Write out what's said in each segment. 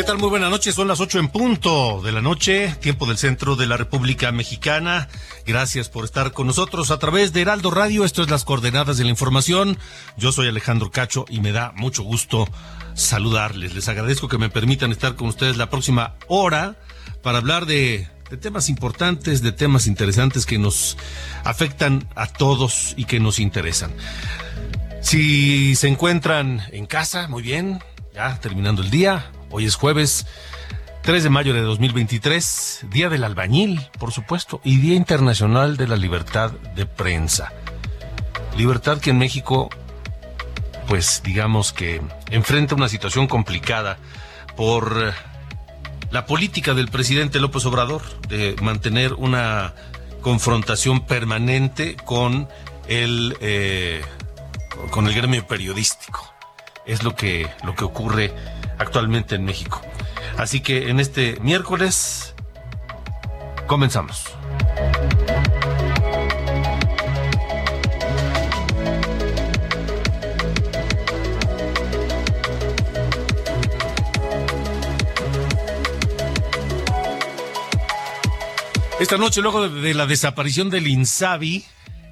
¿Qué tal? Muy buenas noches. Son las ocho en punto de la noche, tiempo del centro de la República Mexicana. Gracias por estar con nosotros a través de Heraldo Radio. Esto es las coordenadas de la información. Yo soy Alejandro Cacho y me da mucho gusto saludarles. Les agradezco que me permitan estar con ustedes la próxima hora para hablar de temas importantes, de temas interesantes que nos afectan a todos y que nos interesan. Si se encuentran en casa, muy bien, ya terminando el día, Hoy es jueves 3 de mayo de 2023, Día del Albañil, por supuesto, y Día Internacional de la Libertad de Prensa. Libertad que en México, pues digamos que enfrenta una situación complicada por la política del presidente López Obrador de mantener una confrontación permanente con el, eh, con el gremio periodístico. Es lo que, lo que ocurre actualmente en México. Así que en este miércoles comenzamos. Esta noche, luego de la desaparición del INSABI,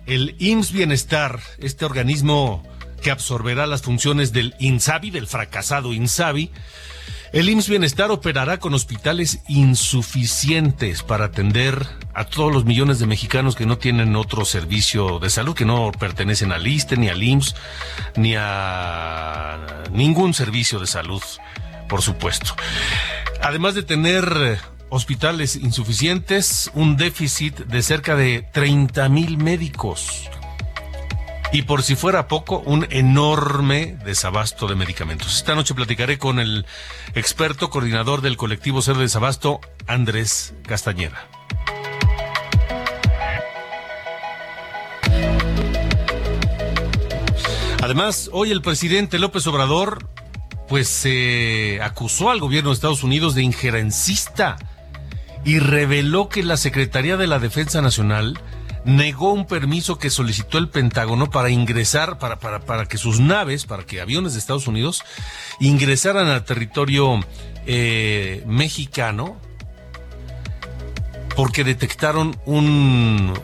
el IMSS Bienestar, este organismo que absorberá las funciones del INSABI, del fracasado INSABI. El IMSS Bienestar operará con hospitales insuficientes para atender a todos los millones de mexicanos que no tienen otro servicio de salud, que no pertenecen al ISTE, ni al IMSS, ni a ningún servicio de salud, por supuesto. Además de tener hospitales insuficientes, un déficit de cerca de 30 mil médicos y por si fuera poco, un enorme desabasto de medicamentos. Esta noche platicaré con el experto coordinador del colectivo Ser Desabasto, Andrés Castañeda. Además, hoy el presidente López Obrador pues se acusó al gobierno de Estados Unidos de injerencista y reveló que la Secretaría de la Defensa Nacional negó un permiso que solicitó el Pentágono para ingresar, para, para, para que sus naves, para que aviones de Estados Unidos ingresaran al territorio eh, mexicano, porque detectaron un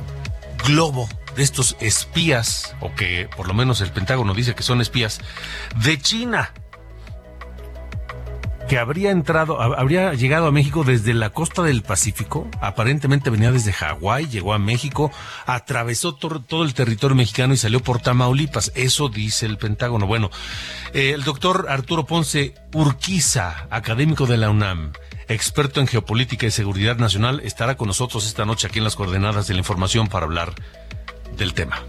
globo de estos espías, o que por lo menos el Pentágono dice que son espías, de China que habría entrado, habría llegado a México desde la costa del Pacífico, aparentemente venía desde Hawái, llegó a México, atravesó todo, el territorio mexicano y salió por Tamaulipas. Eso dice el Pentágono. Bueno, eh, el doctor Arturo Ponce Urquiza, académico de la UNAM, experto en geopolítica y seguridad nacional, estará con nosotros esta noche aquí en las coordenadas de la información para hablar del tema.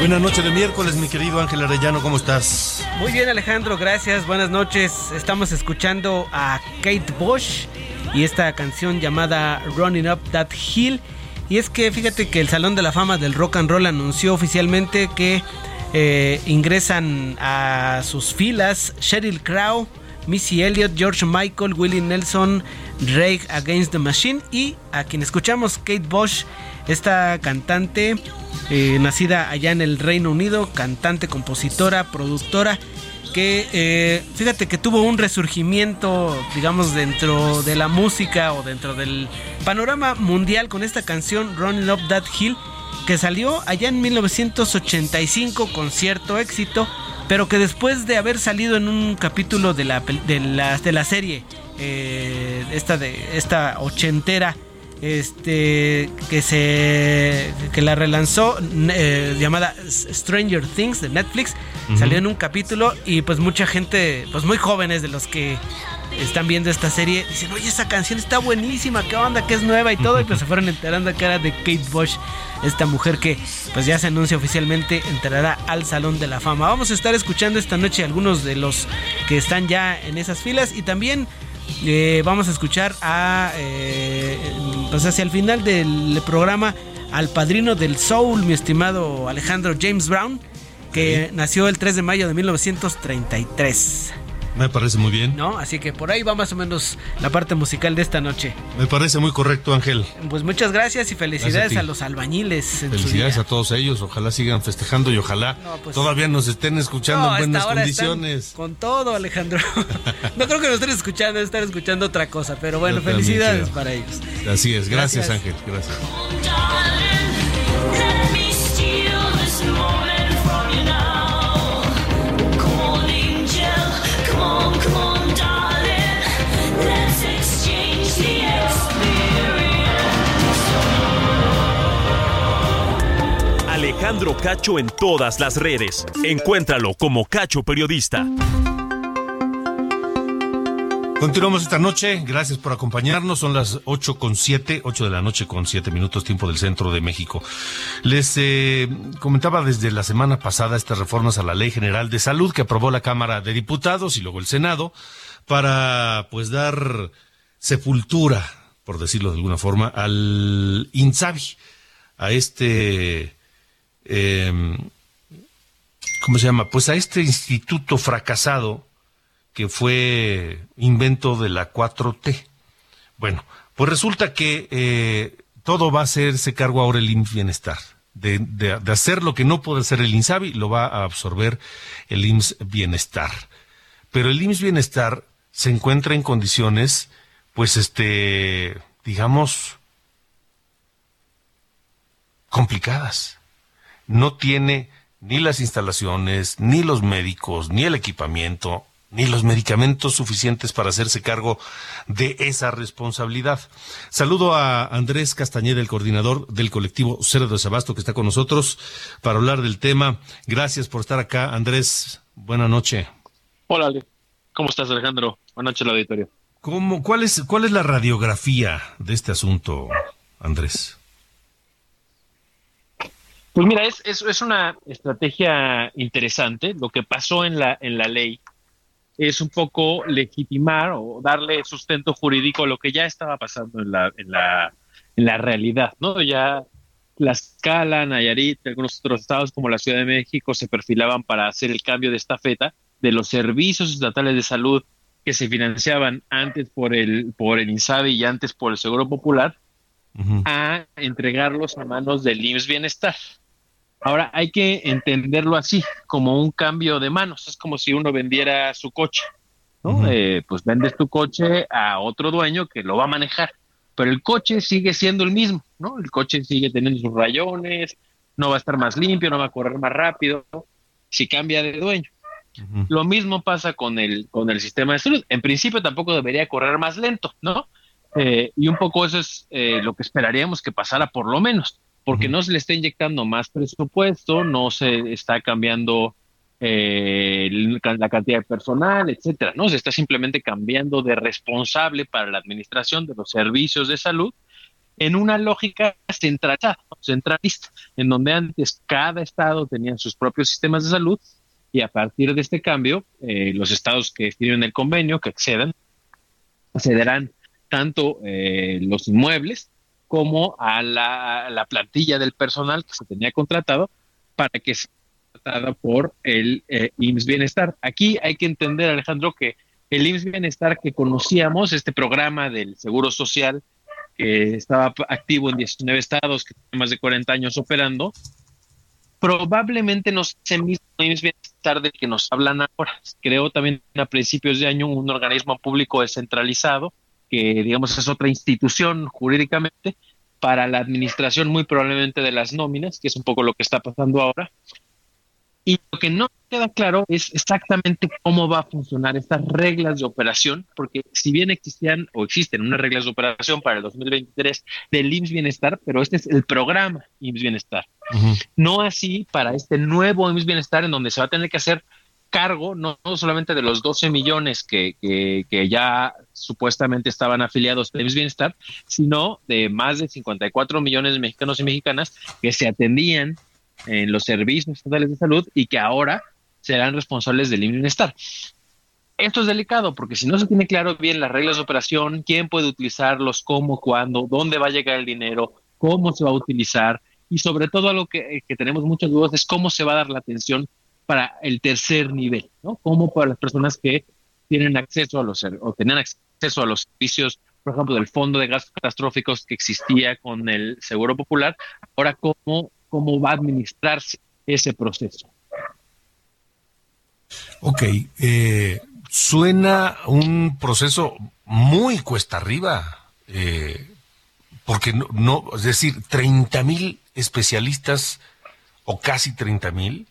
Buenas noches de miércoles, mi querido Ángel Arellano, ¿cómo estás? Muy bien, Alejandro, gracias. Buenas noches. Estamos escuchando a Kate Bush y esta canción llamada Running Up That Hill. Y es que fíjate que el Salón de la Fama del Rock and Roll anunció oficialmente que eh, ingresan a sus filas Sheryl Crow, Missy Elliott, George Michael, Willie Nelson, Rage Against the Machine y a quien escuchamos Kate Bush, esta cantante eh, nacida allá en el Reino Unido, cantante, compositora, productora, que eh, fíjate que tuvo un resurgimiento, digamos, dentro de la música o dentro del panorama mundial con esta canción Running Up That Hill, que salió allá en 1985 con cierto éxito, pero que después de haber salido en un capítulo de la, de la, de la serie, eh, esta, de, esta ochentera, este que se que la relanzó eh, llamada Stranger Things de Netflix. Salió en un capítulo y pues mucha gente pues muy jóvenes de los que están viendo esta serie dicen oye esa canción está buenísima qué onda que es nueva y todo y pues se fueron enterando que era de Kate Bush esta mujer que pues ya se anuncia oficialmente entrará al Salón de la Fama. Vamos a estar escuchando esta noche algunos de los que están ya en esas filas y también eh, vamos a escuchar a, eh, pues hacia el final del programa al padrino del soul, mi estimado Alejandro James Brown, que nació el 3 de mayo de 1933. Me parece muy bien. ¿No? Así que por ahí va más o menos la parte musical de esta noche. Me parece muy correcto, Ángel. Pues muchas gracias y felicidades a, los albañiles. felicidades a todos ellos. Ojalá sigan festejando y ojalá pues todavía nos estén escuchando en buenas condiciones. Con todo, Alejandro. no creo que nos estén escuchando, están escuchando otra cosa. Pero bueno, felicidades para ellos. Así es. Gracias, Ángel. Gracias. Alejandro Cacho en todas las redes. Encuéntralo como Cacho Periodista. Continuamos esta noche, gracias por acompañarnos, son las 8 con 7, 8 de la noche con 7 minutos tiempo del centro de México. Les eh, comentaba desde la semana pasada estas reformas a la Ley General de Salud que aprobó la Cámara de Diputados y luego el Senado para pues dar sepultura, por decirlo de alguna forma, al INSABI, a este eh, ¿cómo se llama? Pues a este instituto fracasado que fue invento de la 4T. Bueno, pues resulta que eh, todo va a hacerse cargo ahora el IMSS Bienestar. De, de, hacer lo que no puede hacer el INSABI, lo va a absorber el IMSS Bienestar. Pero el IMSS Bienestar se encuentra en condiciones, pues, este, digamos, complicadas no tiene ni las instalaciones, ni los médicos, ni el equipamiento, ni los medicamentos suficientes para hacerse cargo de esa responsabilidad. Saludo a Andrés Castañeda, el coordinador del colectivo Cero de Sabasto, que está con nosotros para hablar del tema. Gracias por estar acá, Andrés. Buena noche. Hola, ¿cómo estás, Alejandro? Buenas noches, la auditorio. ¿Cómo, cuál, es, ¿Cuál es la radiografía de este asunto, Andrés? Pues mira, es, es, una estrategia interesante. Lo que pasó en la, en la ley es un poco legitimar o darle sustento jurídico a lo que ya estaba pasando en la, en la, en la realidad, ¿no? Ya Tlaxcala, Nayarit, algunos otros estados como la Ciudad de México se perfilaban para hacer el cambio de esta feta de los servicios estatales de salud que se financiaban antes por el por el INSABI y antes por el Seguro Popular a entregarlos a manos del IMSS Bienestar. Ahora hay que entenderlo así, como un cambio de manos. Es como si uno vendiera su coche, ¿no? Eh, pues vendes tu coche a otro dueño que lo va a manejar, pero el coche sigue siendo el mismo, ¿no? El coche sigue teniendo sus rayones, no va a estar más limpio, no va a correr más rápido, si cambia de dueño. Lo mismo pasa con el, con el sistema de salud. En principio tampoco debería correr más lento, ¿no? Eh, y un poco eso es eh, lo que esperaríamos que pasara por lo menos porque no se le está inyectando más presupuesto, no se está cambiando eh, la cantidad de personal, etcétera, no se está simplemente cambiando de responsable para la administración de los servicios de salud en una lógica centralista, centralista, en donde antes cada estado tenía sus propios sistemas de salud y a partir de este cambio, eh, los estados que firmen el convenio, que accedan, accederán tanto eh, los inmuebles como a la, plantilla del personal que se tenía contratado para que sea tratada por el eh, IMSS Bienestar. Aquí hay que entender, Alejandro, que el IMSS Bienestar que conocíamos, este programa del Seguro Social que estaba activo en 19 estados, que tiene más de 40 años operando, probablemente no sea el mismo IMSS Bienestar del que nos hablan ahora. Creó también a principios de año un organismo público descentralizado que digamos es otra institución jurídicamente para la administración muy probablemente de las nóminas, que es un poco lo que está pasando ahora. Y lo que no queda claro es exactamente cómo va a funcionar estas reglas de operación, porque si bien existían o existen unas reglas de operación para el 2023 del IMSS Bienestar, pero este es el programa IMSS Bienestar. No así para este nuevo IMSS Bienestar en donde se va a tener que hacer cargo no, solamente de los 12 millones que, que, ya supuestamente estaban afiliados a IMSS Bienestar, sino de más de 54 millones de mexicanos y mexicanas que se atendían en los servicios estatales de salud y que ahora serán responsables del Bienestar. Esto es delicado porque si no se tiene claro bien las reglas de operación, quién puede utilizarlos, cómo, cuándo, dónde va a llegar el dinero, cómo se va a utilizar y sobre todo lo que, que tenemos muchas dudas es cómo se va a dar la atención para el tercer nivel, ¿no? Como para las personas que tienen acceso a los o tenían acceso a los servicios, por ejemplo, del fondo de gastos catastróficos que existía con el Seguro Popular, ahora cómo, cómo va a administrarse ese proceso. Ok, eh, suena un proceso muy cuesta arriba, eh, porque no, no, es decir, 30 mil especialistas o casi 30 mil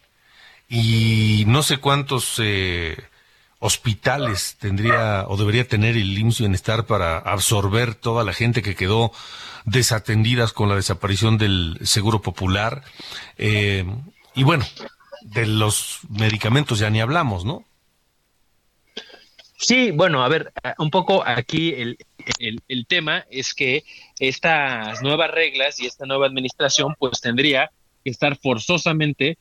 y no sé cuántos eh, hospitales tendría o debería tener el IMSS Bienestar para absorber toda la gente que quedó desatendidas con la desaparición del Seguro Popular. Eh, y bueno, de los medicamentos ya ni hablamos, ¿no? Sí, bueno, a ver, un poco aquí el, el, el, tema es que estas nuevas reglas y esta nueva administración pues tendría que estar forzosamente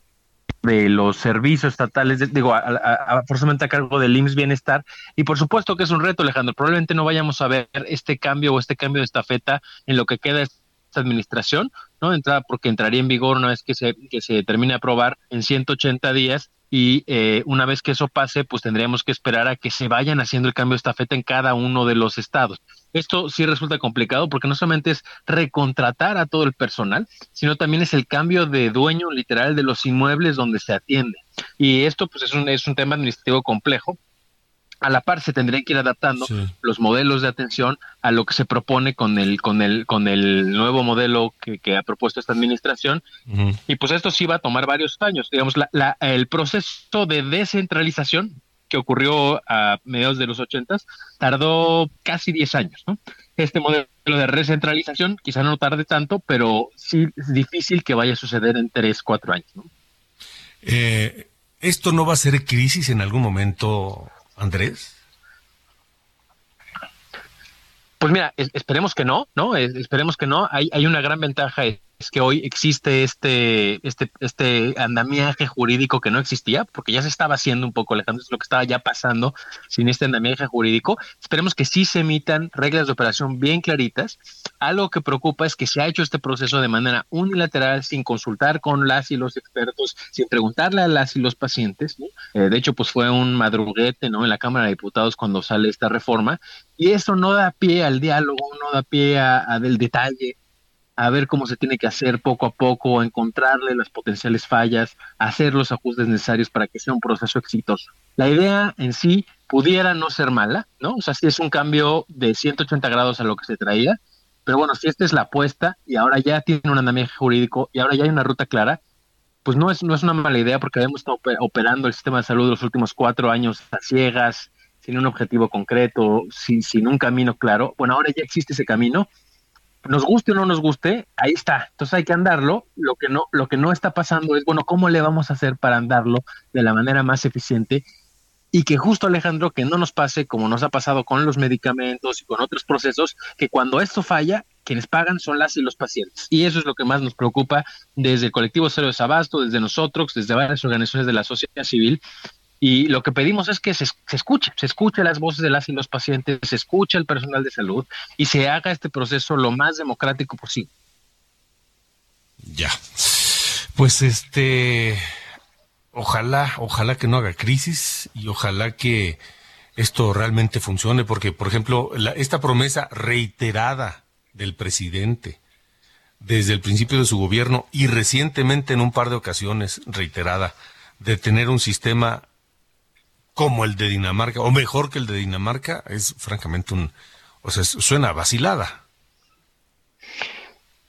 de los servicios estatales, digo, a, forzosamente a cargo del IMSS Bienestar. Y por supuesto que es un reto, Alejandro. Probablemente no vayamos a ver este cambio o este cambio de estafeta en lo que queda esta administración, ¿no? Entra, porque entraría en vigor una vez que se, que se termine de aprobar en 180 días y eh, una vez que eso pase, pues tendríamos que esperar a que se vayan haciendo el cambio de estafeta en cada uno de los estados. Esto sí resulta complicado porque no solamente es recontratar a todo el personal, sino también es el cambio de dueño literal de los inmuebles donde se atiende. Y esto pues es un, es un tema administrativo complejo a la par se tendrían que ir adaptando los modelos de atención a lo que se propone con el con el con el nuevo modelo que, ha propuesto esta administración y pues esto sí va a tomar varios años digamos la, el proceso de descentralización que ocurrió a mediados de los ochentas tardó casi 10 años ¿no? este modelo de recentralización quizá no tarde tanto pero sí es difícil que vaya a suceder en 3, 4 años ¿no? Eh, esto no va a ser crisis en algún momento Andrés? Pues mira, esperemos que no, ¿no? Esperemos que no. Hay, hay una gran ventaja es que hoy existe este, este, este andamiaje jurídico que no existía, porque ya se estaba haciendo un poco, Alejandro, es lo que estaba ya pasando sin este andamiaje jurídico. Esperemos que sí se emitan reglas de operación bien claritas. Algo que preocupa es que se ha hecho este proceso de manera unilateral, sin consultar con las y los expertos, sin preguntarle a las y los pacientes. Eh, de hecho, pues fue un madruguete ¿no? en la Cámara de Diputados cuando sale esta reforma, y eso no da pie al diálogo, no da pie a, a del detalle a ver cómo se tiene que hacer poco a poco, encontrarle las potenciales fallas, hacer los ajustes necesarios para que sea un proceso exitoso. La idea en sí pudiera no ser mala, ¿no? O sea, sí es un cambio de 180 grados a lo que se traía, pero bueno, si esta es la apuesta y ahora ya tiene un andamiaje jurídico y ahora ya hay una ruta clara, pues no es, no es una mala idea porque hemos estado operando el sistema de salud los últimos cuatro años a ciegas, sin un objetivo concreto, sin, sin un camino claro. Bueno, ahora ya existe ese camino nos guste o no nos guste, ahí está. Entonces hay que andarlo. Lo que no, lo que no está pasando es, bueno, ¿cómo le vamos a hacer para andarlo de la manera más eficiente? y que justo Alejandro, que no nos pase como nos ha pasado con los medicamentos y con otros procesos, que cuando esto falla, quienes pagan son las y los pacientes. Y eso es lo que más nos preocupa desde el colectivo Cero de Sabasto, desde nosotros, desde varias organizaciones de la sociedad civil. Y lo que pedimos es que se, se, escuche, se escuche las voces de las y los pacientes, se escuche el personal de salud y se haga este proceso lo más democrático posible. Ya. Pues este, ojalá, ojalá que no haga crisis y ojalá que esto realmente funcione, porque, por ejemplo, esta promesa reiterada del presidente desde el principio de su gobierno y recientemente en un par de ocasiones reiterada de tener un sistema como el de Dinamarca o mejor que el de Dinamarca es francamente un, o sea, suena vacilada.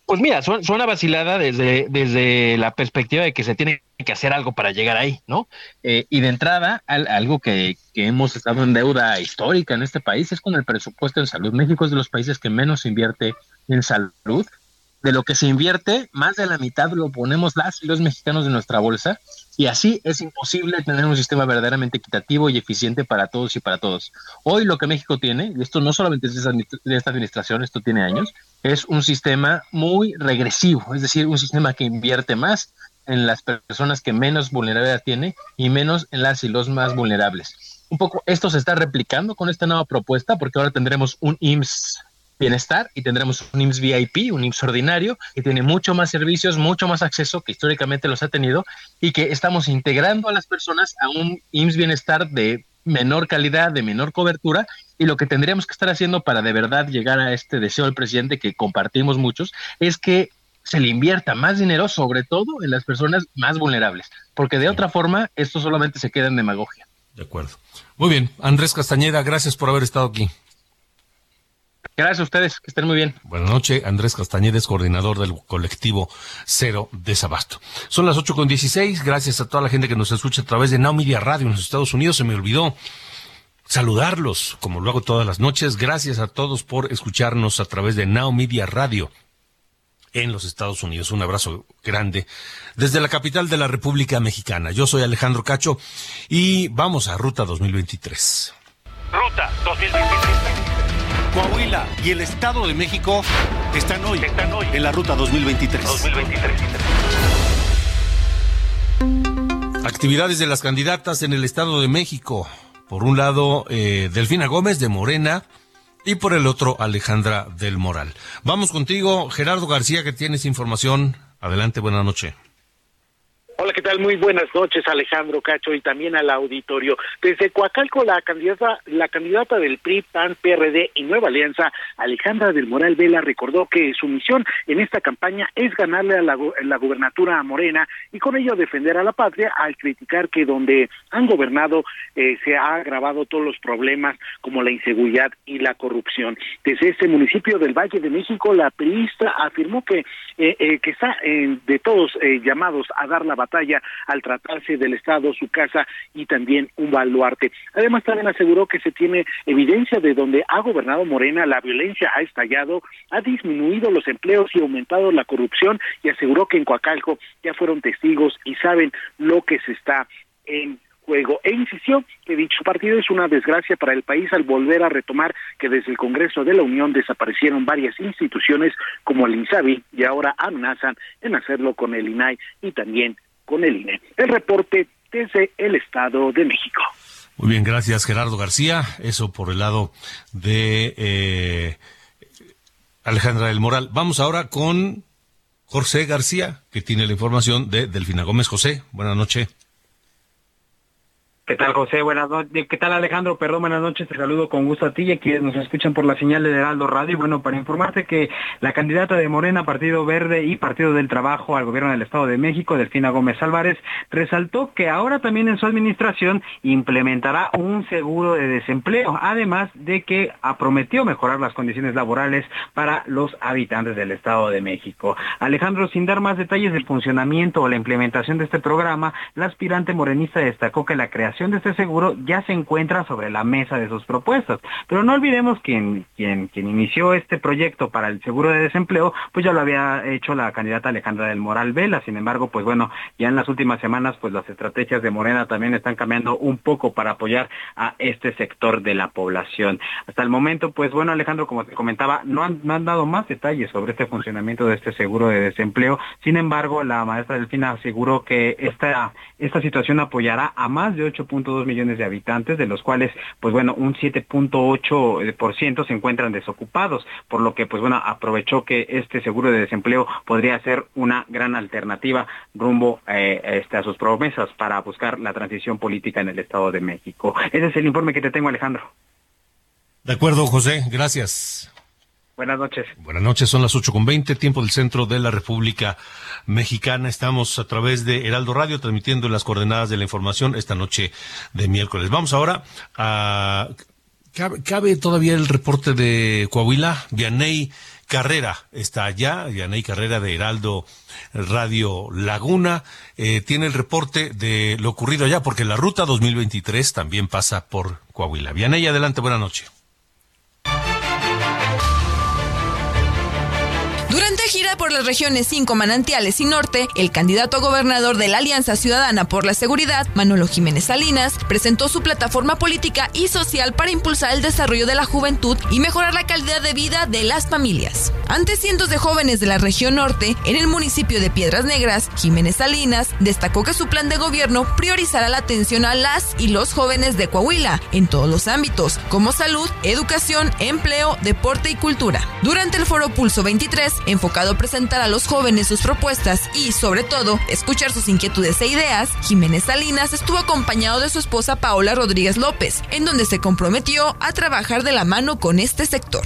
Pues mira, suena, vacilada desde, desde la perspectiva de que se tiene que hacer algo para llegar ahí, ¿no? Eh, y de entrada, algo que, que, hemos estado en deuda histórica en este país es con el presupuesto en salud. México es de los países que menos invierte en salud. De lo que se invierte, más de la mitad lo ponemos las y los mexicanos de nuestra bolsa. Y así es imposible tener un sistema verdaderamente equitativo y eficiente para todos y para todos. Hoy lo que México tiene, y esto no solamente es de esta administración, esto tiene años, es un sistema muy regresivo, es decir, un sistema que invierte más en las personas que menos vulnerabilidad tiene y menos en las y los más vulnerables. Un poco esto se está replicando con esta nueva propuesta porque ahora tendremos un IMSS bienestar y tendremos un IMSS VIP, un IMSS ordinario, que tiene mucho más servicios, mucho más acceso que históricamente los ha tenido y que estamos integrando a las personas a un IMSS bienestar de menor calidad, de menor cobertura, y lo que tendríamos que estar haciendo para de verdad llegar a este deseo del presidente que compartimos muchos, es que se le invierta más dinero, sobre todo en las personas más vulnerables, porque de otra forma esto solamente se queda en demagogia. De acuerdo. Muy bien, Andrés Castañeda, gracias por haber estado aquí. Gracias a ustedes, que estén muy bien. Buenas noches, Andrés Castañeda es coordinador del colectivo Cero Desabasto. Son las ocho con dieciséis, gracias a toda la gente que nos escucha a través de Now Media Radio en los Estados Unidos. Se me olvidó saludarlos, como lo hago todas las noches. Gracias a todos por escucharnos a través de Now Media Radio en los Estados Unidos. Un abrazo grande desde la capital de la República Mexicana. Yo soy Alejandro Cacho y vamos a Ruta 2023. Ruta 2023. Coahuila y el Estado de México están hoy, están hoy en la ruta 2023. 2023. Actividades de las candidatas en el Estado de México. Por un lado, eh, Delfina Gómez de Morena y por el otro, Alejandra del Moral. Vamos contigo, Gerardo García, que tienes información. Adelante, buena noche. Hola, ¿qué tal? Muy buenas noches, Alejandro Cacho, y también al auditorio. Desde Coacalco, la candidata, la candidata del PRI, PAN, PRD y Nueva Alianza, Alejandra del Moral Vela, recordó que su misión en esta campaña es ganarle a la, la gubernatura a Morena y con ello defender a la patria al criticar que donde han gobernado eh, se ha agravado todos los problemas como la inseguridad y la corrupción. Desde este municipio del Valle de México, la priista afirmó que, eh, eh, que está de todos llamados a dar la batalla al tratarse del Estado, su casa y también un baluarte. Además, también aseguró que se tiene evidencia de donde ha gobernado Morena, la violencia ha estallado, ha disminuido los empleos y aumentado la corrupción y aseguró que en Coacalco ya fueron testigos y saben lo que se está en juego e insistió que dicho partido es una desgracia para el país al volver a retomar que desde el Congreso de la Unión desaparecieron varias instituciones como el INSABI y ahora amenazan en hacerlo con el INAI y también con el INE. El reporte desde el Estado de México. Muy bien, gracias Gerardo García. Eso por el lado de eh, Alejandra del Moral. Vamos ahora con José García, que tiene la información de Delfina Gómez. José, buenas noches. ¿Qué tal, José? Buenas noches. ¿Qué tal, Alejandro? Perdón, buenas noches. Te saludo con gusto a ti y a quienes nos escuchan por la señal de Heraldo Radio. Bueno, para informarte que la candidata de Morena, Partido Verde y Partido del Trabajo al gobierno del Estado de México, Delfina Gómez Álvarez, resaltó que ahora también en su administración implementará un seguro de desempleo, además de que prometió mejorar las condiciones laborales para los habitantes del Estado de México. Alejandro, sin dar más detalles del funcionamiento o la implementación de este programa, la aspirante morenista destacó que la creación de este seguro ya se encuentra sobre la mesa de sus propuestas. Pero no olvidemos quien, quien inició este proyecto para el seguro de desempleo, pues ya lo había hecho la candidata Alejandra del Moral Vela. Sin embargo, pues bueno, ya en las últimas semanas, pues las estrategias de Morena también están cambiando un poco para apoyar a este sector de la población. Hasta el momento, pues bueno, Alejandro, como te comentaba, no han, dado más detalles sobre este funcionamiento de este seguro de desempleo. Sin embargo, la maestra Delfina aseguró que esta, esta situación apoyará a más de 8.2 millones de habitantes, de los cuales, pues bueno, un 7.8% se encuentran desocupados, por lo que, pues bueno, aprovechó que este seguro de desempleo podría ser una gran alternativa rumbo eh, este, a sus promesas para buscar la transición política en el Estado de México. Ese es el informe que te tengo, Alejandro. De acuerdo, José, gracias. Buenas noches. Buenas noches, son las ocho con veinte, tiempo del centro de la República Mexicana. Estamos a través de Heraldo Radio transmitiendo las coordenadas de la información esta noche de miércoles. Vamos ahora a... ¿Cabe, todavía el reporte de Coahuila? Vianey Carrera está allá, Vianey Carrera de Heraldo Radio Laguna. Eh, tiene el reporte de lo ocurrido allá, porque la ruta 2023 también pasa por Coahuila. Vianey, adelante, buena noche. Por las regiones 5 Manantiales y Norte, el candidato a gobernador de la Alianza Ciudadana por la Seguridad, Manolo Jiménez Salinas, presentó su plataforma política y social para impulsar el desarrollo de la juventud y mejorar la calidad de vida de las familias. Ante cientos de jóvenes de la región norte, en el municipio de Piedras Negras, Jiménez Salinas destacó que su plan de gobierno priorizará la atención a las y los jóvenes de Coahuila en todos los ámbitos, como salud, educación, empleo, deporte y cultura. Durante el foro Pulso 23, enfocado a presentar a los jóvenes sus propuestas y, sobre todo, escuchar sus inquietudes e ideas, Jiménez Salinas estuvo acompañado de su esposa Paola Rodríguez López, en donde se comprometió a trabajar de la mano con este sector.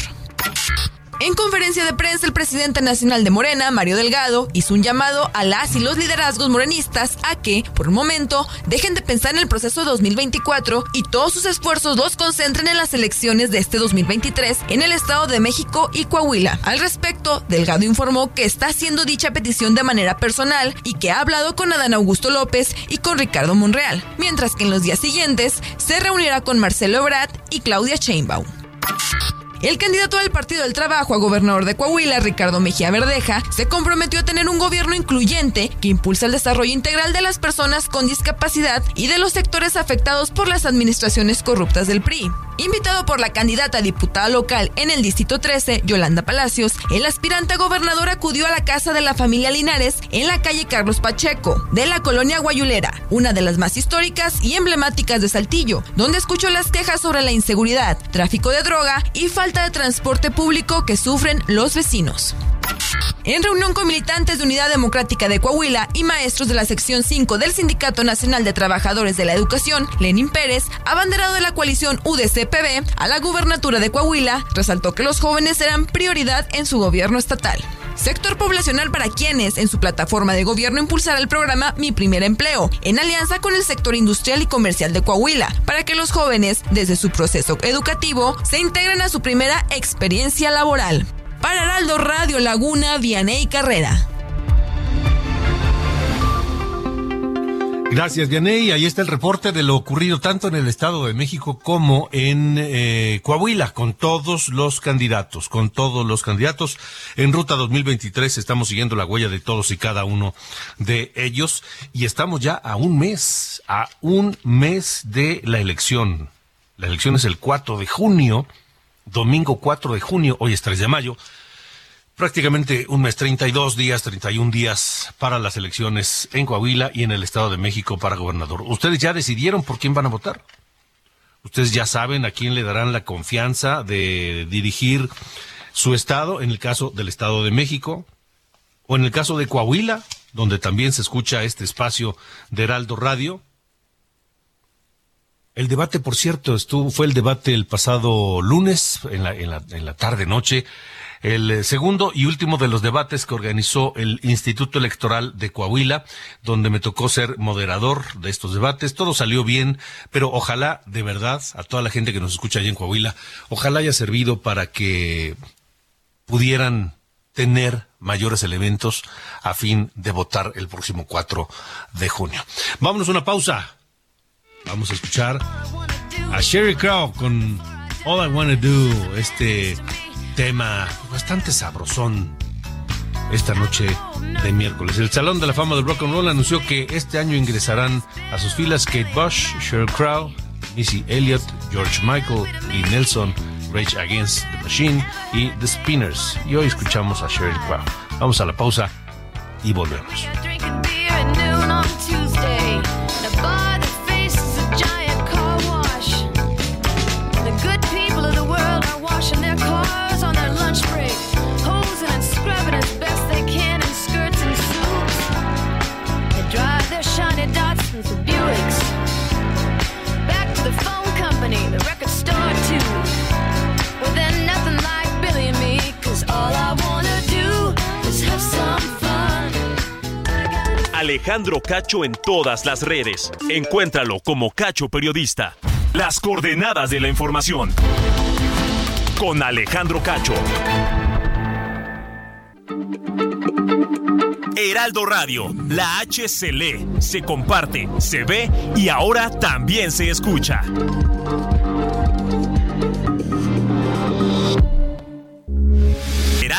En conferencia de prensa, el presidente nacional de Morena, Mario Delgado, hizo un llamado a las y los liderazgos morenistas a que, por un momento, dejen de pensar en el proceso 2024 y todos sus esfuerzos los concentren en las elecciones de este 2023 en el Estado de México y Coahuila. Al respecto, Delgado informó que está haciendo dicha petición de manera personal y que ha hablado con Adán Augusto López y con Ricardo Monreal, mientras que en los días siguientes se reunirá con Marcelo Ebrard y Claudia Sheinbaum. El candidato del Partido del Trabajo a gobernador de Coahuila, Ricardo Mejía Verdeja, se comprometió a tener un gobierno incluyente que impulsa el desarrollo integral de las personas con discapacidad y de los sectores afectados por las administraciones corruptas del PRI. Invitado por la candidata a diputada local en el Distrito 13, Yolanda Palacios, el aspirante a gobernador acudió a la casa de la familia Linares en la calle Carlos Pacheco, de la colonia Guayulera, una de las más históricas y emblemáticas de Saltillo, donde escuchó las quejas sobre la inseguridad, tráfico de droga y falta de transporte público que sufren los vecinos. En reunión con militantes de Unidad Democrática de Coahuila y maestros de la sección 5 del Sindicato Nacional de Trabajadores de la Educación, Lenín Pérez, abanderado de la coalición A la gubernatura de Coahuila, resaltó que los jóvenes serán prioridad en su gobierno estatal. Sector poblacional para quienes en su plataforma de gobierno impulsará el programa Mi Primer Empleo, en alianza con el sector industrial y comercial de Coahuila, para que los jóvenes, desde su proceso educativo, se integren a su primera experiencia laboral. Para Heraldo Radio Laguna, Vianey Carrera. Gracias, Vianey. Ahí está el reporte de lo ocurrido tanto en el Estado de México como en eh, Coahuila, con todos los candidatos, con todos los candidatos. En Ruta 2023 estamos siguiendo la huella de todos y cada uno de ellos y estamos ya a un mes, a un mes de la elección. La elección es el 4 de junio domingo 4 de junio, hoy es 3 de mayo, prácticamente un mes, 32 días, 31 días para las elecciones en Coahuila y en el Estado de México para gobernador. ¿Ustedes ya decidieron por quién van a votar? ¿Ustedes ya saben a quién le darán la confianza de dirigir su estado en el caso del Estado de México? ¿O en el caso de Coahuila, donde también se escucha este espacio de Heraldo Radio? El debate, por cierto, estuvo, fue el debate el pasado lunes, en la, en la, en la tarde noche, el eh, segundo y último de los debates que organizó el Instituto Electoral de Coahuila, donde me tocó ser moderador de estos debates. Todo salió bien, pero ojalá, de verdad, a toda la gente que nos escucha allá en Coahuila, ojalá haya servido para que pudieran tener mayores elementos a fin de votar el próximo 4 de junio. Vámonos a una pausa. vamos a escuchar a Sherry Crow con All I Wanna Do, este tema bastante sabrosón esta noche de miércoles. El Salón de la Fama del Rock and Roll anunció que este año ingresarán a sus filas Kate Bush, Sheryl Crow, Missy Elliott, George Michael, y Nelson, Rage Against the Machine y The Spinners. Y hoy escuchamos a Sheryl Crow. Vamos a la pausa y volvemos. Alejandro Cacho en todas las redes. Encuéntralo como Cacho Periodista. Las coordenadas de la información. Con Alejandro Cacho. Heraldo Radio, la H se lee, se comparte, se ve y ahora también se escucha.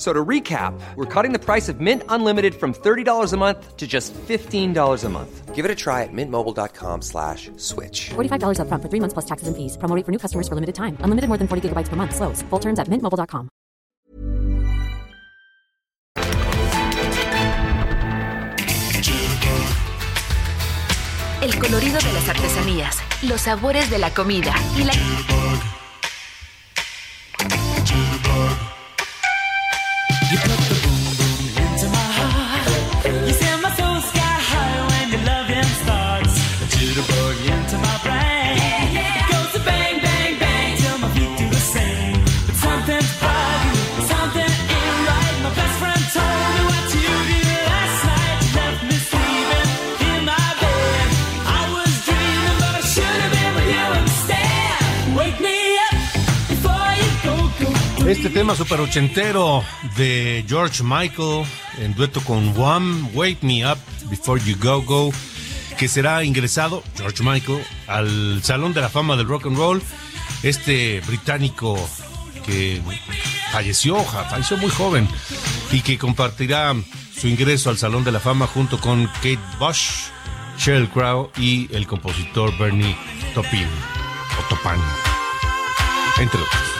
So to recap, we're cutting the price of Mint Unlimited from $30 a month to just $15 a month. Give it a try at mintmobile.com slash switch. $45 up front for three months plus taxes and fees. Promoting for new customers for limited time. Unlimited more than 40 gigabytes per month. Slows. Full terms at mintmobile.com. El colorido de las artesanías, los sabores de la comida y la... You put the Este tema super ochentero de George Michael en dueto con Wham, Wake Me Up Before You Go Go, que será ingresado George Michael al Salón de la Fama del Rock and Roll. Este británico que falleció, falleció muy joven y que compartirá su ingreso al Salón de la Fama junto con Kate Bush, Sheryl Crow y el compositor Bernie Taupin o Topin, entre otros.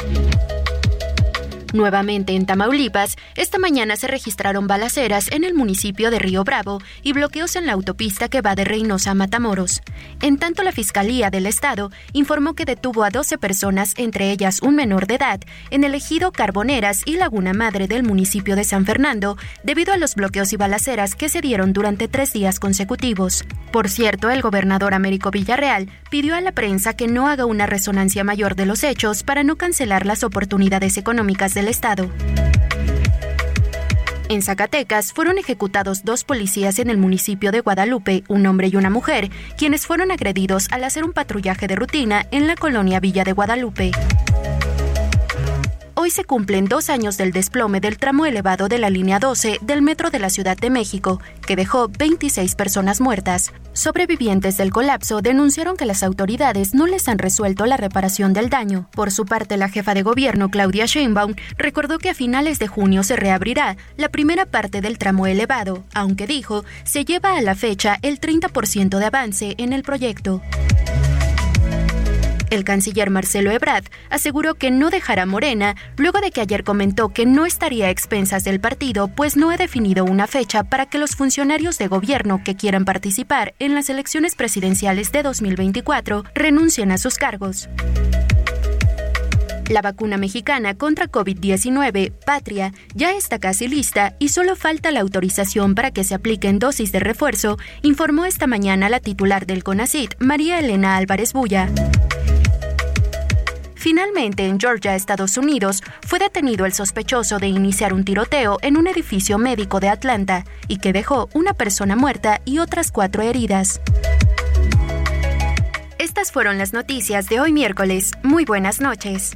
Nuevamente en Tamaulipas, esta mañana se registraron balaceras en el municipio de Río Bravo y bloqueos en la autopista que va de Reynosa a Matamoros. En tanto, la Fiscalía del Estado informó que detuvo a 12 personas, entre ellas un menor de edad, en el ejido Carboneras y Laguna Madre del municipio de San Fernando, debido a los bloqueos y balaceras que se dieron durante tres días consecutivos. Por cierto, el gobernador Américo Villarreal pidió a la prensa que no haga una resonancia mayor de los hechos para no cancelar las oportunidades económicas Estado. En Zacatecas fueron ejecutados dos policías en el municipio de Guadalupe, un hombre y una mujer, quienes fueron agredidos al hacer un patrullaje de rutina en la colonia Villa de Guadalupe. Se cumplen dos años del desplome del tramo elevado de la línea 12 del metro de la Ciudad de México, que dejó 26 personas muertas. Sobrevivientes del colapso denunciaron que las autoridades no les han resuelto la reparación del daño. Por su parte, la jefa de gobierno, Claudia Sheinbaum, recordó que a finales de junio se reabrirá la primera parte del tramo elevado, aunque dijo se lleva a la fecha el 30% de avance en el proyecto. El canciller Marcelo Ebrard aseguró que no dejará Morena luego de que ayer comentó que no estaría a expensas del partido, pues no ha definido una fecha para que los funcionarios de gobierno que quieran participar en las elecciones presidenciales de 2024 renuncien a sus cargos. La vacuna mexicana contra COVID-19, Patria, ya está casi lista y solo falta la autorización para que se apliquen dosis de refuerzo, informó esta mañana la titular del CONACIT, María Elena Álvarez Bulla. Finalmente, en Georgia, Estados Unidos, fue detenido el sospechoso de iniciar un tiroteo en un edificio médico de Atlanta y que dejó una persona muerta y otras cuatro heridas. Estas fueron las noticias de hoy miércoles. Muy buenas noches.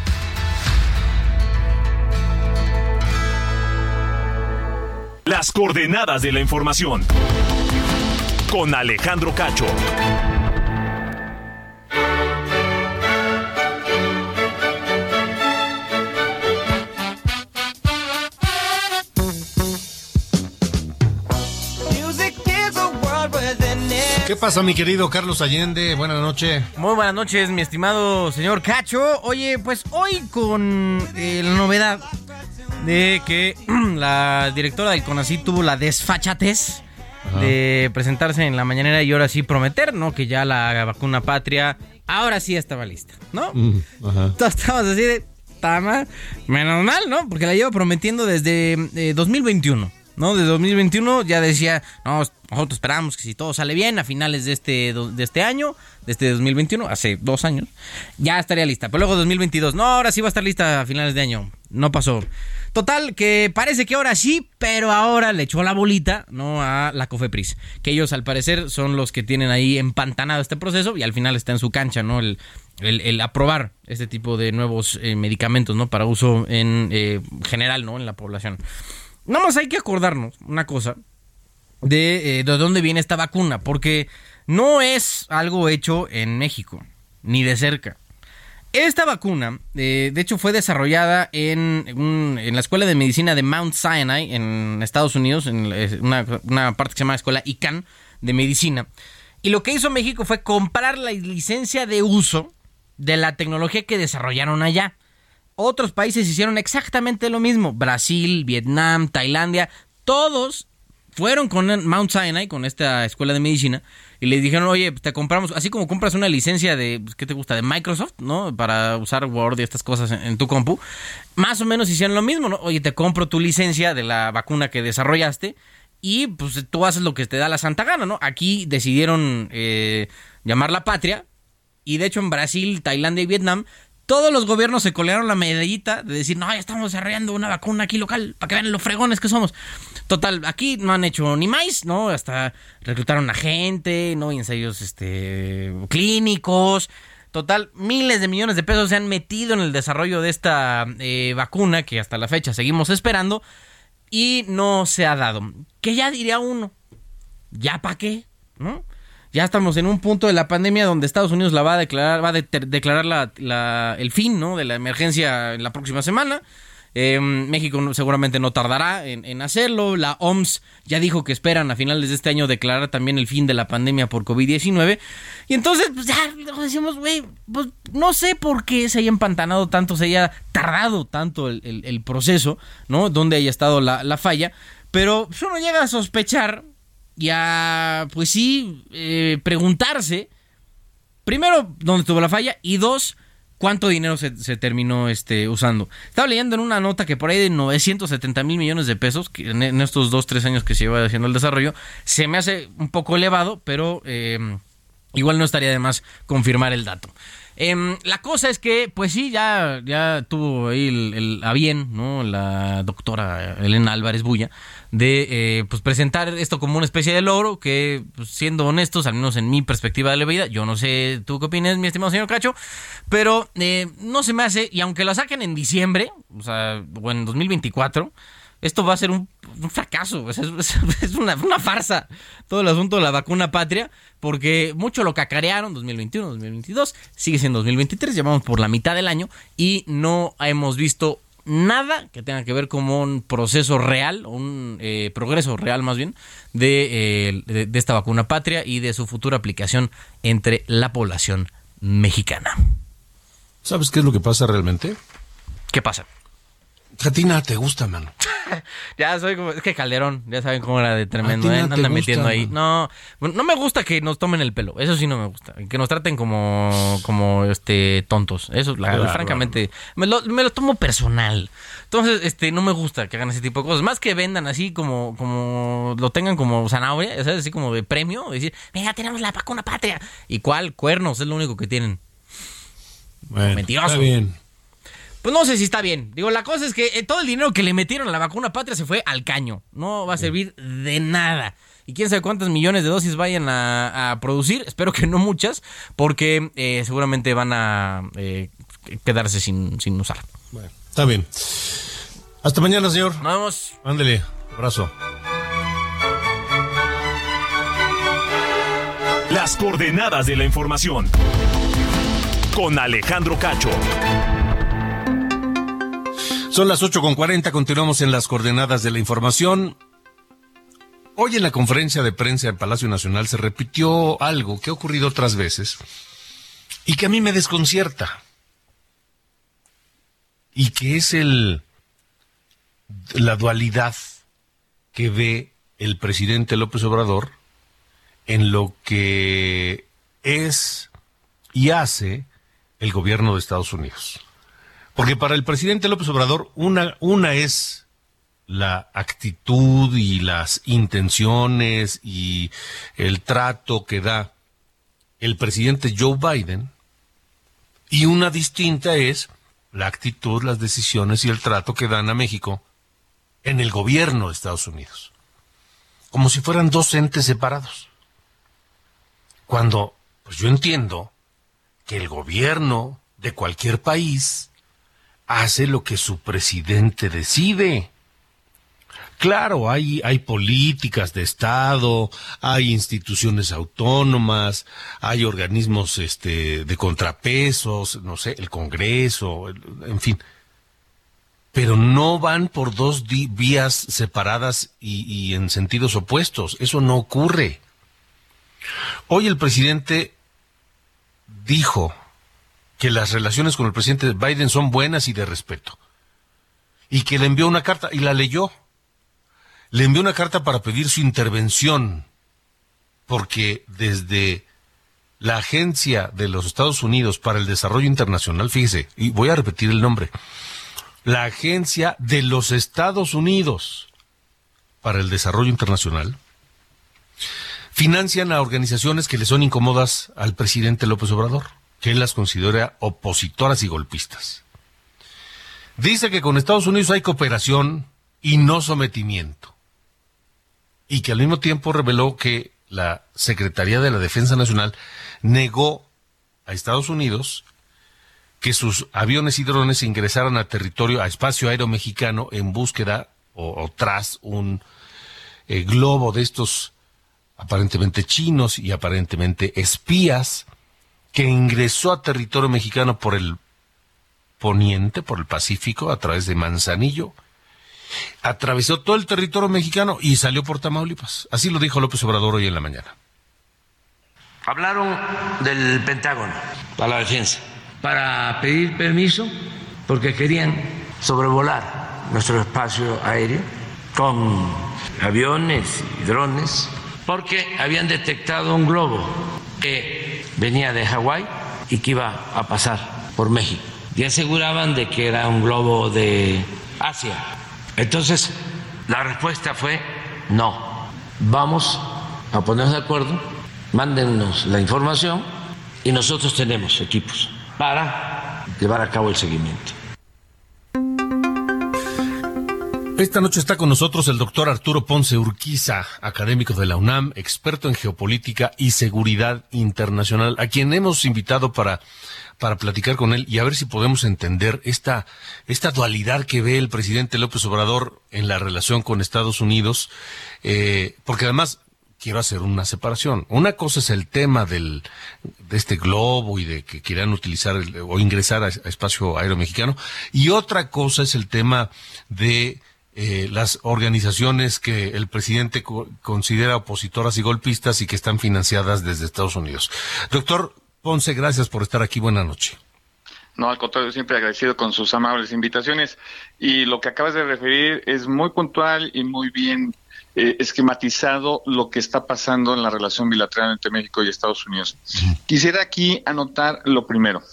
Las coordenadas de la información. Con Alejandro Cacho. ¿Qué pasa, mi querido Carlos Allende? Buenas noches. Muy buenas noches, mi estimado señor Cacho. Oye, pues hoy con eh, la novedad de que la directora del CONACYT tuvo la desfachatez de presentarse en la mañanera y ahora sí prometer, ¿no? Que ya la vacuna patria ahora sí estaba lista, ¿no? Mm, ajá. Todos estamos así de tama, menos mal, ¿no? Porque la llevo prometiendo desde eh, 2021. ¿no? De 2021 ya decía, no, nosotros esperamos que si todo sale bien a finales de este, de este año, de este 2021, hace dos años, ya estaría lista. Pero luego 2022, no, ahora sí va a estar lista a finales de año. No pasó. Total, que parece que ahora sí, pero ahora le echó la bolita, ¿no? A la Cofepris. Que ellos, al parecer, son los que tienen ahí empantanado este proceso y al final está en su cancha, ¿no? El, el- aprobar este tipo de nuevos eh, medicamentos, ¿no? Para uso en eh, general, ¿no? En la población. Nada más hay que acordarnos una cosa de, eh, de dónde viene esta vacuna, porque no es algo hecho en México, ni de cerca. Esta vacuna, eh, de hecho, fue desarrollada en, un- en la Escuela de Medicina de Mount Sinai, en Estados Unidos, en una, una parte que se llama Escuela ICANN de Medicina. Y lo que hizo México fue comprar la licencia de uso de la tecnología que desarrollaron allá. Otros países hicieron exactamente lo mismo. Brasil, Vietnam, Tailandia, todos fueron con Mount Sinai, con esta escuela de medicina, y les dijeron, oye, te compramos, así como compras una licencia de, pues, ¿qué te gusta? De Microsoft, ¿no? Para usar Word y estas cosas en, tu compu. Más o menos hicieron lo mismo, ¿no? Oye, te compro tu licencia de la vacuna que desarrollaste y pues tú haces lo que te da la santa gana, ¿no? Aquí decidieron eh, llamarla patria y de hecho en Brasil, Tailandia y Vietnam todos los gobiernos se colgaron la medallita de decir, no, ya estamos desarrollando una vacuna aquí local, para que vean los fregones que somos. Total, aquí no han hecho ni más, ¿no? Hasta reclutaron a gente, ¿no? Ensayos este, clínicos. Total, miles de millones de pesos se han metido en el desarrollo de esta eh, vacuna que hasta la fecha seguimos esperando y no se ha dado. Que ya diría uno, ¿ya para qué? ¿No? Ya estamos en un punto de la pandemia donde Estados Unidos la va a declarar, va a de- declarar la- la- el fin ¿no? de la emergencia en la próxima semana. Eh, México seguramente no tardará en, hacerlo. La OMS ya dijo que esperan a finales de este año declarar también el fin de la pandemia por COVID-19. Y entonces, pues ya decimos, güey, pues no sé por qué se haya empantanado tanto, se haya tardado tanto el, proceso, ¿no? Donde haya estado la, la falla. Pero pues, uno llega a sospechar y a, pues sí, eh, preguntarse, primero, dónde estuvo la falla y dos, ¿Cuánto dinero se, se terminó este, usando? Estaba leyendo en una nota que por ahí de 970 mil millones de pesos, en estos dos, tres años que se lleva haciendo el desarrollo, se me hace un poco elevado, pero eh, igual no estaría de más confirmar el dato. Em, la cosa es que, pues sí, ya, ya tuvo ahí el, a bien, ¿no? La doctora Elena Álvarez Bulla, de eh, pues presentar esto como una especie de logro que, pues, siendo honestos, al menos en mi perspectiva de la vida, yo no sé tú qué opinas, mi estimado señor Cacho, pero eh, no se me hace, y aunque lo saquen en diciembre, o sea, o en 2024, esto va a ser un, un fracaso, es, una, una farsa todo el asunto de la vacuna patria, porque mucho lo cacarearon 2021, 2022, sigue siendo 2023, llevamos por la mitad del año y no hemos visto nada que tenga que ver como un proceso real, un eh, progreso real más bien, de, eh, de, de esta vacuna patria y de su futura aplicación entre la población mexicana. ¿Sabes qué es lo que pasa realmente? ¿Qué pasa? Katina, te gusta, mano. Ya soy como, es que Calderón, ya saben cómo era de tremendo, A ¿eh? anda gusta, metiendo ahí. man. No, bueno, no me gusta que nos tomen el pelo, eso sí no me gusta, que nos traten como, como, este, tontos, eso, la- Claro, francamente, me lo, me lo tomo personal. Entonces, este, no me gusta que hagan ese tipo de cosas, más que vendan así como, como, lo tengan como zanahoria, ¿sabes? Así como de premio, decir, mira, tenemos la vacuna patria. ¿Y cuál? Cuernos, es lo único que tienen. Bueno, Mentiroso. Está bien. Pues no sé si está bien. Digo, la cosa es que eh, todo el dinero que le metieron a la vacuna patria se fue al caño. No va a servir de nada. Y quién sabe cuántas millones de dosis vayan a, a producir. Espero que no muchas, porque eh, seguramente van a eh, quedarse sin, sin usar. Está bien. Hasta mañana, señor. Nos vemos. Ándele. Abrazo. Las coordenadas de la información. Con Alejandro Cacho. Son las 8.40, continuamos en las coordenadas de la información. Hoy en la conferencia de prensa del Palacio Nacional se repitió algo que ha ocurrido otras veces y que a mí me desconcierta. Y que es el la dualidad que ve el presidente López Obrador en lo que es y hace el gobierno de Estados Unidos. Porque para el presidente López Obrador, una, una es la actitud y las intenciones y el trato que da el presidente Joe Biden, y una distinta es la actitud, las decisiones y el trato que dan a México en el gobierno de Estados Unidos. Como si fueran dos entes separados. Cuando, pues yo entiendo que el gobierno de cualquier país hace lo que su presidente decide. Claro, hay, hay políticas de Estado, hay instituciones autónomas, hay organismos este, de contrapesos, no sé, el Congreso, en fin. Pero no van por dos vías separadas y, y en sentidos opuestos. Eso no ocurre. Hoy el presidente dijo que las relaciones con el presidente Biden son buenas y de respeto. Y que le envió una carta y la leyó. Le envió una carta para pedir su intervención. Porque desde la Agencia de los Estados Unidos para el Desarrollo Internacional, fíjese, y voy a repetir el nombre, la Agencia de los Estados Unidos para el Desarrollo Internacional, financian a organizaciones que le son incómodas al presidente López Obrador, que él las considera opositoras y golpistas. Dice que con Estados Unidos hay cooperación y no sometimiento. Y que al mismo tiempo reveló que la Secretaría de la Defensa Nacional negó a Estados Unidos que sus aviones y drones ingresaran a territorio, a espacio aéreo mexicano en búsqueda o, tras un eh, globo de estos aparentemente chinos y aparentemente espías que ingresó a territorio mexicano por el poniente, por el Pacífico, a través de Manzanillo, atravesó todo el territorio mexicano y salió por Tamaulipas. Así lo dijo López Obrador hoy en la mañana. Hablaron del Pentágono a la defensa para pedir permiso porque querían sobrevolar nuestro espacio aéreo con aviones y drones porque habían detectado un globo que venía de Hawái y que iba a pasar por México y aseguraban de que era un globo de Asia. Entonces, la respuesta fue no. Vamos a ponernos de acuerdo, mándennos la información y nosotros tenemos equipos para llevar a cabo el seguimiento. Esta noche está con nosotros el doctor Arturo Ponce Urquiza, académico de la UNAM, experto en geopolítica y seguridad internacional, a quien hemos invitado para, para platicar con él y a ver si podemos entender esta, esta dualidad que ve el presidente López Obrador en la relación con Estados Unidos, eh, porque además quiero hacer una separación. Una cosa es el tema del, de este globo y de que quieran utilizar o ingresar a, a espacio aéreo mexicano, y otra cosa es el tema de eh, las organizaciones que el presidente co- considera opositoras y golpistas y que están financiadas desde Estados Unidos. Doctor Ponce, gracias por estar aquí. Buenas noches. No, al contrario, siempre agradecido con sus amables invitaciones. Y lo que acabas de referir es muy puntual y muy bien eh, esquematizado lo que está pasando en la relación bilateral entre México y Estados Unidos. Quisiera aquí anotar lo primero.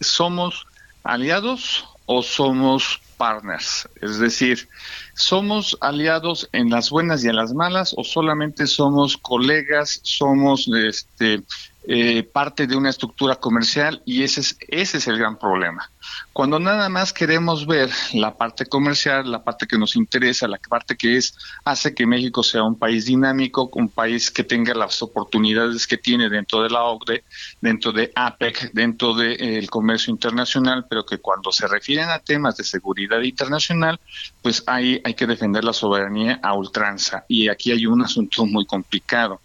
¿Somos aliados o somos partners? Es decir, ¿somos aliados en las buenas y en las malas o solamente somos colegas, somos este, eh, parte de una estructura comercial y ese es, ese es el gran problema. Cuando nada más queremos ver la parte comercial, la parte que nos interesa, la parte que es hace que México sea un país dinámico, un país que tenga las oportunidades que tiene dentro de la OCDE, dentro de APEC, dentro del comercio internacional, pero que cuando se refieren a temas de seguridad internacional, pues ahí hay que defender la soberanía a ultranza. Y aquí hay un asunto muy complicado.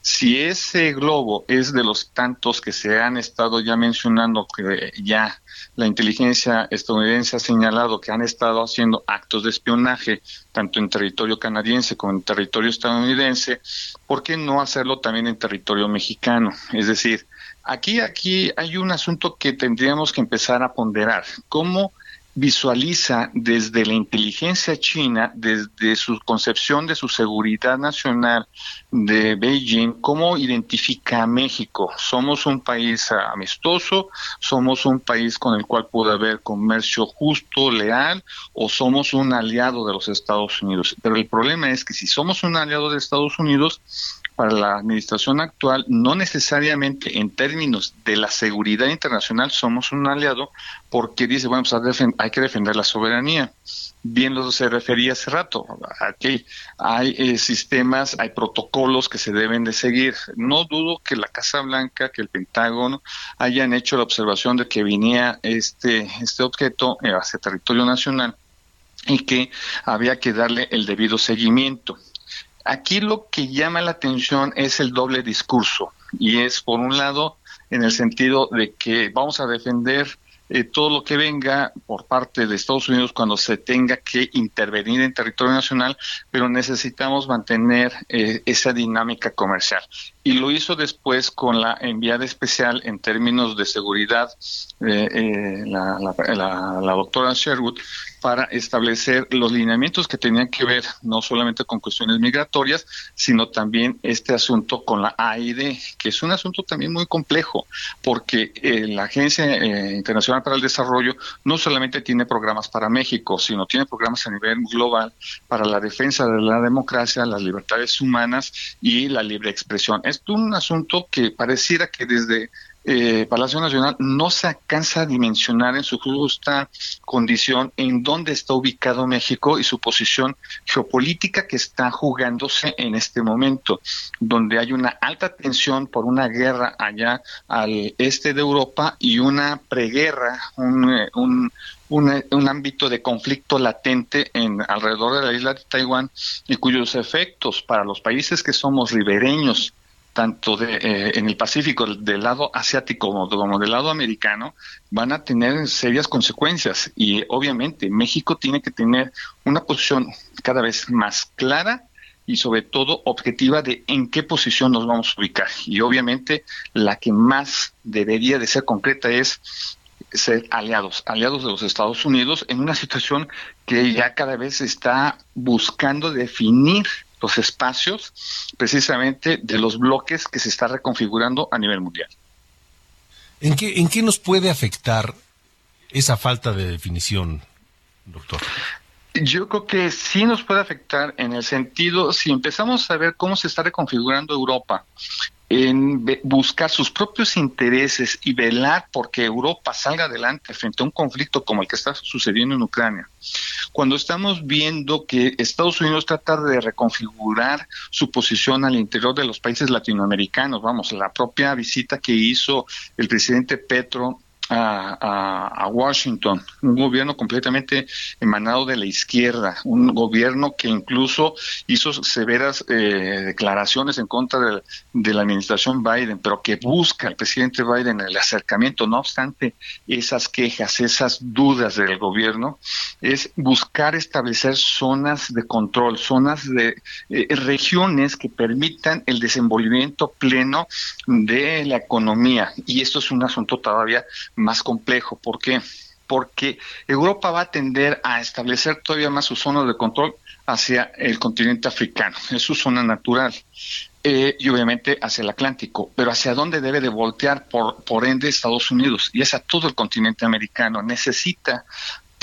Si ese globo es de los tantos que se han estado ya mencionando, que ya la inteligencia estadounidense ha señalado que han estado haciendo actos de espionaje tanto en territorio canadiense como en territorio estadounidense, ¿por qué no hacerlo también en territorio mexicano? Es decir, aquí aquí hay un asunto que tendríamos que empezar a ponderar. ¿Cómo visualiza desde la inteligencia china, desde su concepción de su seguridad nacional de Beijing, cómo identifica a México. Somos un país amistoso, somos un país con el cual puede haber comercio justo, leal, o somos un aliado de los Estados Unidos. Pero el problema es que si somos un aliado de Estados Unidos, para la administración actual, no necesariamente en términos de la seguridad internacional somos un aliado, porque dice, bueno, pues hay que defender la soberanía. Bien lo se refería hace rato, aquí hay eh, sistemas, hay protocolos que se deben de seguir. No dudo que la Casa Blanca, que el Pentágono hayan hecho la observación de que venía este, este objeto eh, hacia territorio nacional y que había que darle el debido seguimiento. Aquí lo que llama la atención es el doble discurso y es por un lado en el sentido de que vamos a defender eh, todo lo que venga por parte de Estados Unidos cuando se tenga que intervenir en territorio nacional, pero necesitamos mantener eh, esa dinámica comercial. Y lo hizo después con la enviada especial en términos de seguridad, eh, eh, la, la- la- la doctora Sherwood, para establecer los lineamientos que tenían que ver no solamente con cuestiones migratorias, sino también este asunto con la AID, que es un asunto también muy complejo, porque eh, la Agencia eh, Internacional para el Desarrollo no solamente tiene programas para México, sino tiene programas a nivel global para la defensa de la democracia, las libertades humanas y la libre expresión. Es un asunto que pareciera que desde eh, Palacio Nacional no se alcanza a dimensionar en su justa condición en dónde está ubicado México y su posición geopolítica que está jugándose en este momento, donde hay una alta tensión por una guerra allá al este de Europa y una preguerra, un, eh, un, un, ámbito de conflicto latente en alrededor de la isla de Taiwán y cuyos efectos para los países que somos ribereños tanto de, eh, en el Pacífico del lado asiático como, como del lado americano, van a tener serias consecuencias. Y obviamente México tiene que tener una posición cada vez más clara y sobre todo objetiva de en qué posición nos vamos a ubicar. Y obviamente la que más debería de ser concreta es ser aliados, aliados de los Estados Unidos en una situación que ya cada vez está buscando definir los espacios precisamente de los bloques que se está reconfigurando a nivel mundial. ¿En qué, ¿En qué nos puede afectar esa falta de definición, doctor? Yo creo que sí nos puede afectar en el sentido, si empezamos a ver cómo se está reconfigurando Europa, en buscar sus propios intereses y velar porque Europa salga adelante frente a un conflicto como el que está sucediendo en Ucrania. Cuando estamos viendo que Estados Unidos trata de reconfigurar su posición al interior de los países latinoamericanos, vamos, la propia visita que hizo el presidente Petro a, a- Washington, un gobierno completamente emanado de la izquierda, un gobierno que incluso hizo severas eh, declaraciones en contra de, de la administración Biden, pero que busca el presidente Biden el acercamiento, no obstante esas quejas, esas dudas del gobierno, es buscar establecer zonas de control, zonas de eh, regiones que permitan el desenvolvimiento pleno de la economía. Y esto es un asunto todavía más complejo. ¿Por qué? Porque Europa va a tender a establecer todavía más su zona de control hacia el continente africano, es su zona natural. Eh, y obviamente hacia el Atlántico, pero hacia dónde debe de voltear por, por ende Estados Unidos y es a todo el continente americano. Necesita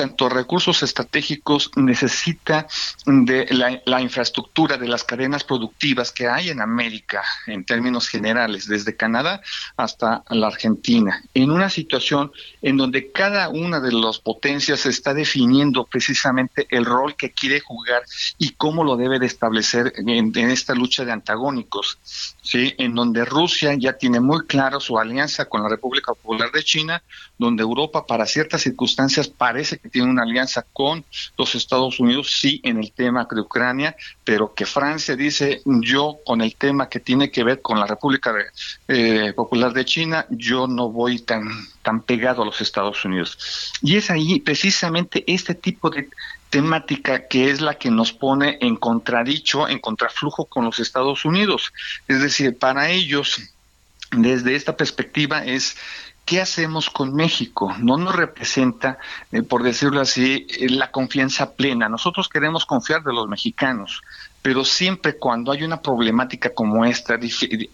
tanto recursos estratégicos, necesita de la, infraestructura de las cadenas productivas que hay en América en términos generales, desde Canadá hasta la Argentina, en una situación en donde cada una de las potencias está definiendo precisamente el rol que quiere jugar y cómo lo debe de establecer en, en esta lucha de antagónicos, ¿sí? en donde Rusia ya tiene muy claro su alianza con la República Popular de China, donde Europa para ciertas circunstancias parece que tiene una alianza con los Estados Unidos, sí, en el tema de Ucrania, pero que Francia dice, yo con el tema que tiene que ver con la República eh, Popular de China, yo no voy tan, tan pegado a los Estados Unidos. Y es ahí precisamente este tipo de temática que es la que nos pone en contradicho, en contraflujo con los Estados Unidos. Es decir, para ellos, desde esta perspectiva es ¿qué hacemos con México? No nos representa, eh, por decirlo así, eh, la confianza plena. Nosotros queremos confiar de los mexicanos, pero siempre cuando hay una problemática como esta,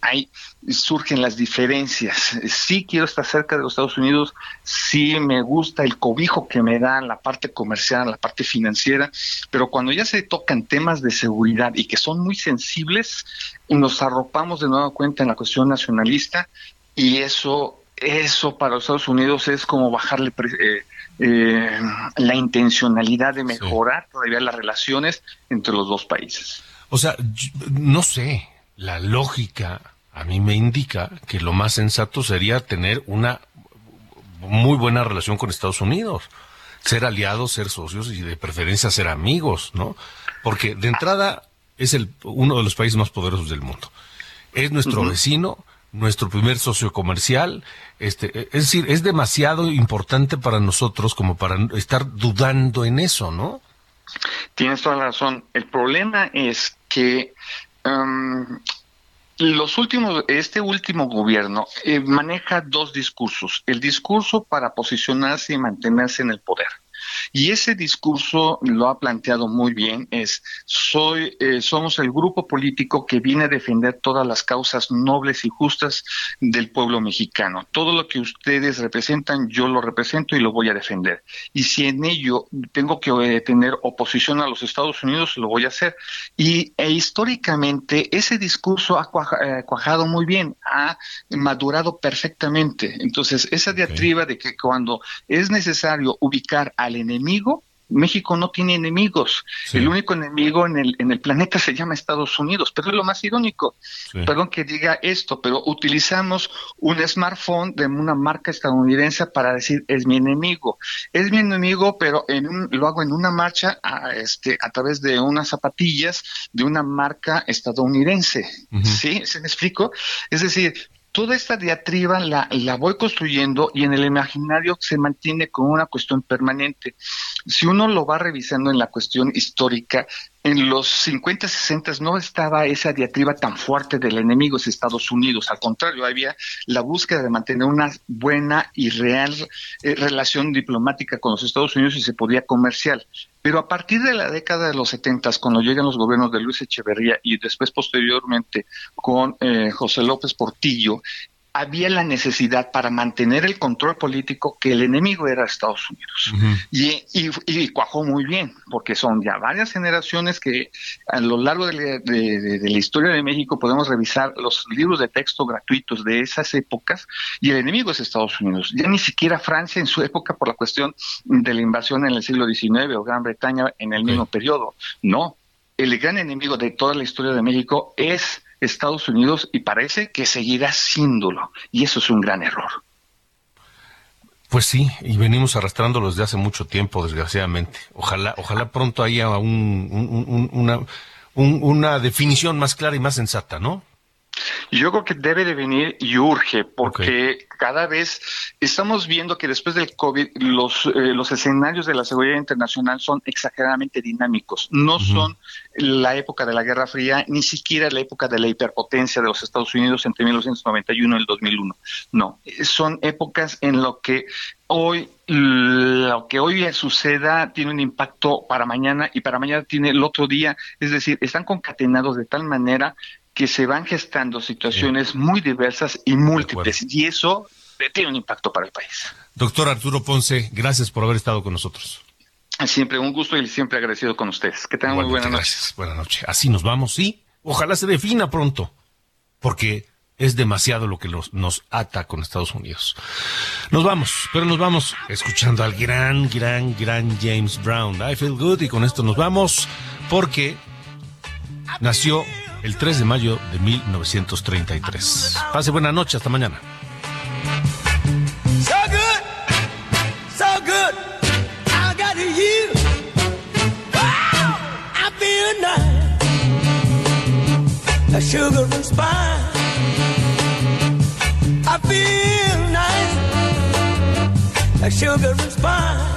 hay, surgen las diferencias. Sí quiero estar cerca de los Estados Unidos, sí me gusta el cobijo que me da la parte comercial, la parte financiera, pero cuando ya se tocan temas de seguridad y que son muy sensibles, nos arropamos de nueva cuenta en la cuestión nacionalista y eso eso para los Estados Unidos es como bajarle eh, eh, la intencionalidad de mejorar todavía las relaciones entre los dos países. O sea, no sé, la lógica a mí me indica que lo más sensato sería tener una muy buena relación con Estados Unidos, ser aliados, ser socios y de preferencia ser amigos, ¿no? Porque de entrada es el uno de los países más poderosos del mundo. Es nuestro vecino, nuestro primer socio comercial, este, es decir, es demasiado importante para nosotros como para estar dudando en eso, ¿no? Tienes toda la razón. El problema es que um, los últimos, este último gobierno eh, maneja dos discursos. El discurso para posicionarse y mantenerse en el poder. Y ese discurso lo ha planteado muy bien, es soy eh, somos el grupo político que viene a defender todas las causas nobles y justas del pueblo mexicano. Todo lo que ustedes representan, yo lo represento y lo voy a defender. Y si en ello tengo que eh, tener oposición a los Estados Unidos, lo voy a hacer. Y e históricamente ese discurso ha cuaja- eh, cuajado muy bien, ha madurado perfectamente. Entonces, esa diatriba de que cuando es necesario ubicar al enemigo, México no tiene enemigos. El único enemigo en el, en el planeta se llama Estados Unidos, pero es lo más irónico. Perdón que diga esto, pero utilizamos un smartphone de una marca estadounidense para decir es mi enemigo. Es mi enemigo, pero en un- lo hago en una marcha a, este, a través de unas zapatillas de una marca estadounidense. ¿Sí? ¿Se me explico? Es decir, toda esta diatriba la, la voy construyendo y en el imaginario se mantiene como una cuestión permanente. Si uno lo va revisando en la cuestión histórica, en los 50, 60 no estaba esa diatriba tan fuerte del enemigo es Estados Unidos. Al contrario, había la búsqueda de mantener una buena y real eh, relación diplomática con los Estados Unidos y se podía comercial. Pero a partir de la década de los 70, cuando llegan los gobiernos de Luis Echeverría y después posteriormente con eh, José López Portillo, había la necesidad para mantener el control político que el enemigo era Estados Unidos. y, y, y, cuajó muy bien, porque son ya varias generaciones que a lo largo de, la, de, de la historia de México podemos revisar los libros de texto gratuitos de esas épocas y el enemigo es Estados Unidos. Ya ni siquiera Francia en su época por la cuestión de la invasión en el siglo XIX o Gran Bretaña en el mismo periodo. No, el gran enemigo de toda la historia de México es Estados Unidos y parece que seguirá siéndolo. Y eso es un gran error. Pues sí, y venimos arrastrándolos desde hace mucho tiempo, desgraciadamente. Ojalá, ojalá pronto haya un, un, un, una, una definición más clara y más sensata, ¿no? Yo creo que debe de venir y urge, porque okay. cada vez estamos viendo que después del COVID los, eh, los escenarios de la seguridad internacional son exageradamente dinámicos. No uh -huh. son la época de la Guerra Fría, ni siquiera la época de la hiperpotencia de los Estados Unidos entre 1991 y el 2001. No, son épocas en lo que hoy lo que hoy suceda tiene un impacto para mañana y para mañana tiene el otro día, es decir, están concatenados de tal manera que se van gestando situaciones muy diversas y múltiples y eso tiene un impacto para el país. Doctor Arturo Ponce, gracias por haber estado con nosotros. Siempre un gusto y siempre agradecido con ustedes. Que tengan muy buena noche. Buenas noches. Así nos vamos, sí. Ojalá se defina pronto, porque es demasiado lo que los, nos ata con Estados Unidos. Nos vamos, pero nos vamos escuchando al gran, gran, gran James Brown. I feel good y con esto nos vamos porque nació el 3 de mayo de 1933. Pase buena noche, hasta mañana. Sugar and spice. I feel nice, a sugar and.